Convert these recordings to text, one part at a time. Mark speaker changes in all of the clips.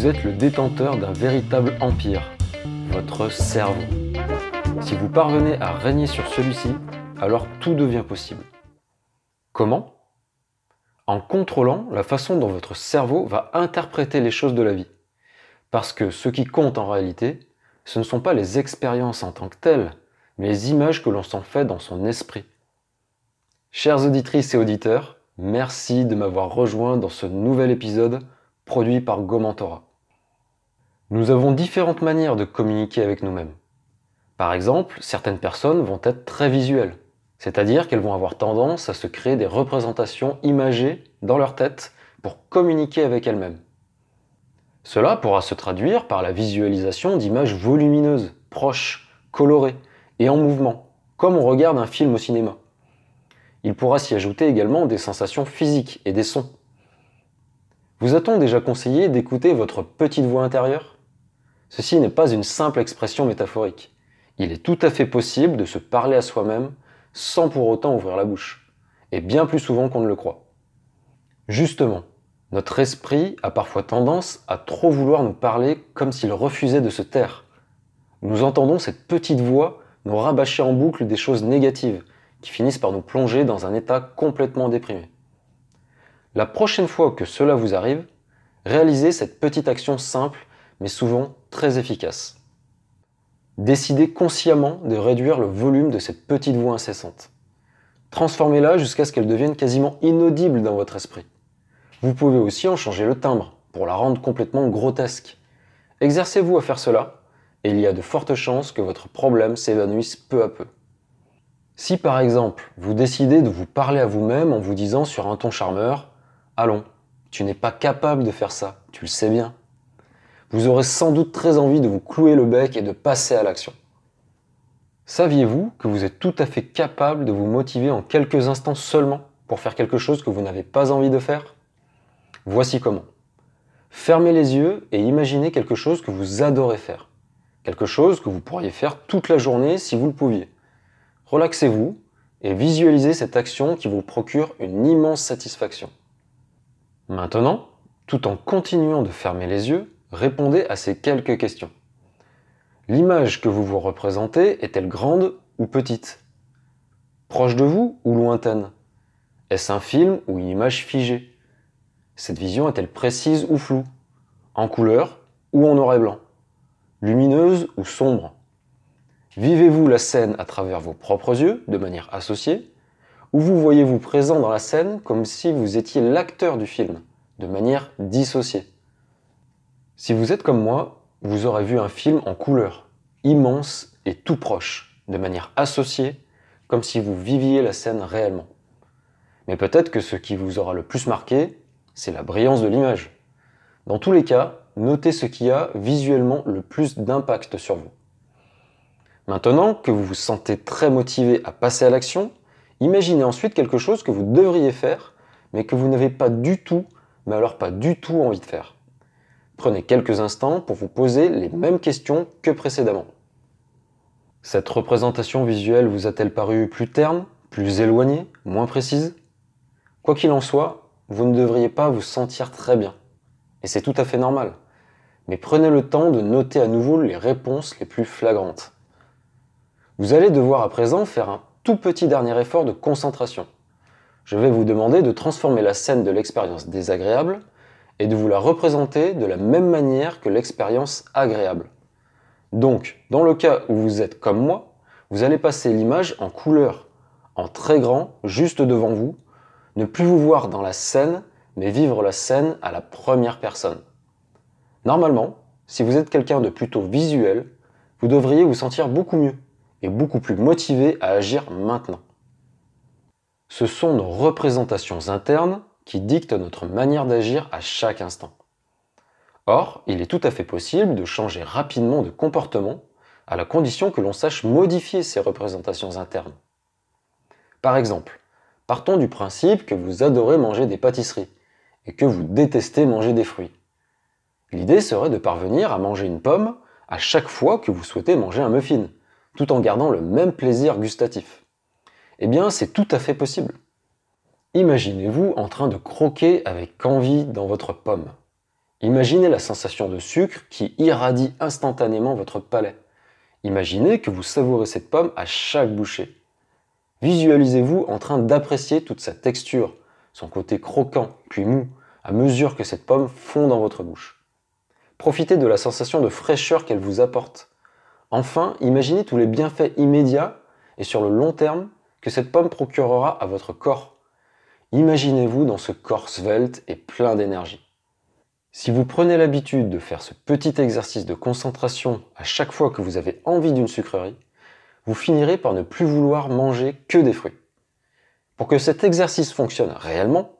Speaker 1: Vous êtes le détenteur d'un véritable empire, votre cerveau. Si vous parvenez à régner sur celui-ci, alors tout devient possible. Comment? En contrôlant la façon dont votre cerveau va interpréter les choses de la vie. Parce que ce qui compte en réalité, ce ne sont pas les expériences en tant que telles, mais les images que l'on s'en fait dans son esprit. Chères auditrices et auditeurs, merci de m'avoir rejoint dans ce nouvel épisode produit par Gomentora. Nous avons différentes manières de communiquer avec nous-mêmes. Par exemple, certaines personnes vont être très visuelles, c'est-à-dire qu'elles vont avoir tendance à se créer des représentations imagées dans leur tête pour communiquer avec elles-mêmes. Cela pourra se traduire par la visualisation d'images volumineuses, proches, colorées et en mouvement, comme on regarde un film au cinéma. Il pourra s'y ajouter également des sensations physiques et des sons. Vous a-t-on déjà conseillé d'écouter votre petite voix intérieure? Ceci n'est pas une simple expression métaphorique. Il est tout à fait possible de se parler à soi-même sans pour autant ouvrir la bouche, et bien plus souvent qu'on ne le croit. Justement, notre esprit a parfois tendance à trop vouloir nous parler comme s'il refusait de se taire. Nous entendons cette petite voix nous rabâcher en boucle des choses négatives qui finissent par nous plonger dans un état complètement déprimé. La prochaine fois que cela vous arrive, réalisez cette petite action simple mais souvent très efficace. Décidez consciemment de réduire le volume de cette petite voix incessante. Transformez-la jusqu'à ce qu'elle devienne quasiment inaudible dans votre esprit. Vous pouvez aussi en changer le timbre pour la rendre complètement grotesque. Exercez-vous à faire cela et il y a de fortes chances que votre problème s'évanouisse peu à peu. Si par exemple vous décidez de vous parler à vous-même en vous disant sur un ton charmeur Allons, tu n'es pas capable de faire ça, tu le sais bien. Vous aurez sans doute très envie de vous clouer le bec et de passer à l'action. Saviez-vous que vous êtes tout à fait capable de vous motiver en quelques instants seulement pour faire quelque chose que vous n'avez pas envie de faire? Voici comment. Fermez les yeux et imaginez quelque chose que vous adorez faire. Quelque chose que vous pourriez faire toute la journée si vous le pouviez. Relaxez-vous et visualisez cette action qui vous procure une immense satisfaction. Maintenant, tout en continuant de fermer les yeux, répondez à ces quelques questions. L'image que vous vous représentez est-elle grande ou petite? Proche de vous ou lointaine? Est-ce un film ou une image figée? Cette vision est-elle précise ou floue? En couleur ou en noir et blanc? Lumineuse ou sombre? Vivez-vous la scène à travers vos propres yeux, de manière associée, ou vous voyez-vous présent dans la scène comme si vous étiez l'acteur du film, de manière dissociée? Si vous êtes comme moi, vous aurez vu un film en couleur, immense et tout proche, de manière associée, comme si vous viviez la scène réellement. Mais peut-être que ce qui vous aura le plus marqué, c'est la brillance de l'image. Dans tous les cas, notez ce qui a visuellement le plus d'impact sur vous. Maintenant que vous vous sentez très motivé à passer à l'action, imaginez ensuite quelque chose que vous devriez faire, mais que vous n'avez pas du tout, mais alors pas du tout envie de faire. Prenez quelques instants pour vous poser les mêmes questions que précédemment. Cette représentation visuelle vous a-t-elle paru plus terne, plus éloignée, moins précise? Quoi qu'il en soit, vous ne devriez pas vous sentir très bien. Et c'est tout à fait normal. Mais prenez le temps de noter à nouveau les réponses les plus flagrantes. Vous allez devoir à présent faire un tout petit dernier effort de concentration. Je vais vous demander de transformer la scène de l'expérience désagréable et de vous la représenter de la même manière que l'expérience agréable. Donc, dans le cas où vous êtes comme moi, vous allez passer l'image en couleur, en très grand, juste devant vous, ne plus vous voir dans la scène, mais vivre la scène à la première personne. Normalement, si vous êtes quelqu'un de plutôt visuel, vous devriez vous sentir beaucoup mieux et beaucoup plus motivé à agir maintenant. Ce sont nos représentations internes qui dictent notre manière d'agir à chaque instant. Or, il est tout à fait possible de changer rapidement de comportement à la condition que l'on sache modifier ces représentations internes. Par exemple, partons du principe que vous adorez manger des pâtisseries et que vous détestez manger des fruits. L'idée serait de parvenir à manger une pomme à chaque fois que vous souhaitez manger un muffin, tout en gardant le même plaisir gustatif. Eh bien, c'est tout à fait possible. Imaginez-vous en train de croquer avec envie dans votre pomme. Imaginez la sensation de sucre qui irradie instantanément votre palais. Imaginez que vous savourez cette pomme à chaque bouchée. Visualisez-vous en train d'apprécier toute sa texture, son côté croquant puis mou, à mesure que cette pomme fond dans votre bouche. Profitez de la sensation de fraîcheur qu'elle vous apporte. Enfin, imaginez tous les bienfaits immédiats et sur le long terme que cette pomme procurera à votre corps. Imaginez-vous dans ce corps svelte et plein d'énergie. Si vous prenez l'habitude de faire ce petit exercice de concentration à chaque fois que vous avez envie d'une sucrerie, vous finirez par ne plus vouloir manger que des fruits. Pour que cet exercice fonctionne réellement,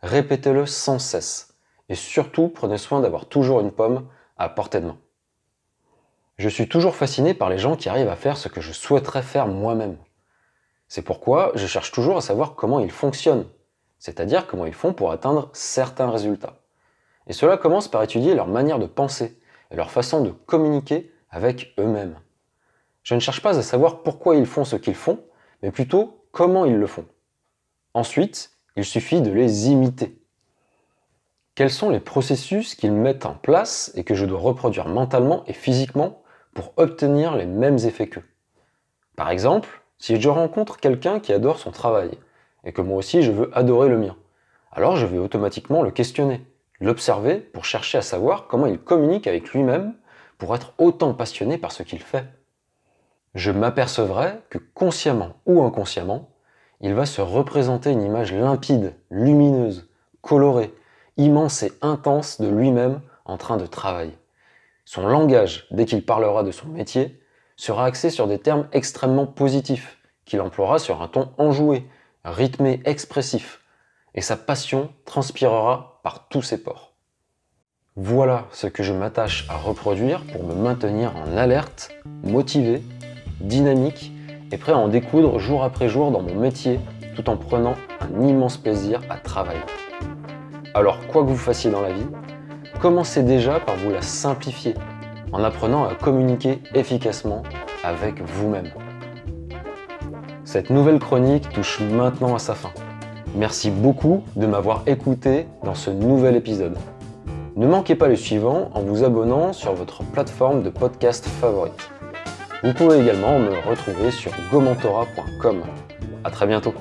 Speaker 1: répétez-le sans cesse et surtout prenez soin d'avoir toujours une pomme à portée de main. Je suis toujours fasciné par les gens qui arrivent à faire ce que je souhaiterais faire moi-même. C'est pourquoi je cherche toujours à savoir comment ils fonctionnent, c'est-à-dire comment ils font pour atteindre certains résultats. Et cela commence par étudier leur manière de penser et leur façon de communiquer avec eux-mêmes. Je ne cherche pas à savoir pourquoi ils font ce qu'ils font, mais plutôt comment ils le font. Ensuite, il suffit de les imiter. Quels sont les processus qu'ils mettent en place et que je dois reproduire mentalement et physiquement pour obtenir les mêmes effets qu'eux? Par exemple, si je rencontre quelqu'un qui adore son travail et que moi aussi je veux adorer le mien, alors je vais automatiquement le questionner, l'observer pour chercher à savoir comment il communique avec lui-même pour être autant passionné par ce qu'il fait je m'apercevrai que consciemment ou inconsciemment, il va se représenter une image limpide, lumineuse, colorée, immense et intense de lui-même en train de travailler. Son langage, dès qu'il parlera de son métier, sera axé sur des termes extrêmement positifs, qu'il emploiera sur un ton enjoué, rythmé, expressif, et sa passion transpirera par tous ses pores. Voilà ce que je m'attache à reproduire pour me maintenir en alerte, motivé dynamique et prêt à en découdre jour après jour dans mon métier tout en prenant un immense plaisir à travailler. Alors quoi que vous fassiez dans la vie, commencez déjà par vous la simplifier en apprenant à communiquer efficacement avec vous-même. Cette nouvelle chronique touche maintenant à sa fin. Merci beaucoup de m'avoir écouté dans ce nouvel épisode. Ne manquez pas le suivant en vous abonnant sur votre plateforme de podcast favorite. Vous pouvez également me retrouver sur gomentora.com. A très bientôt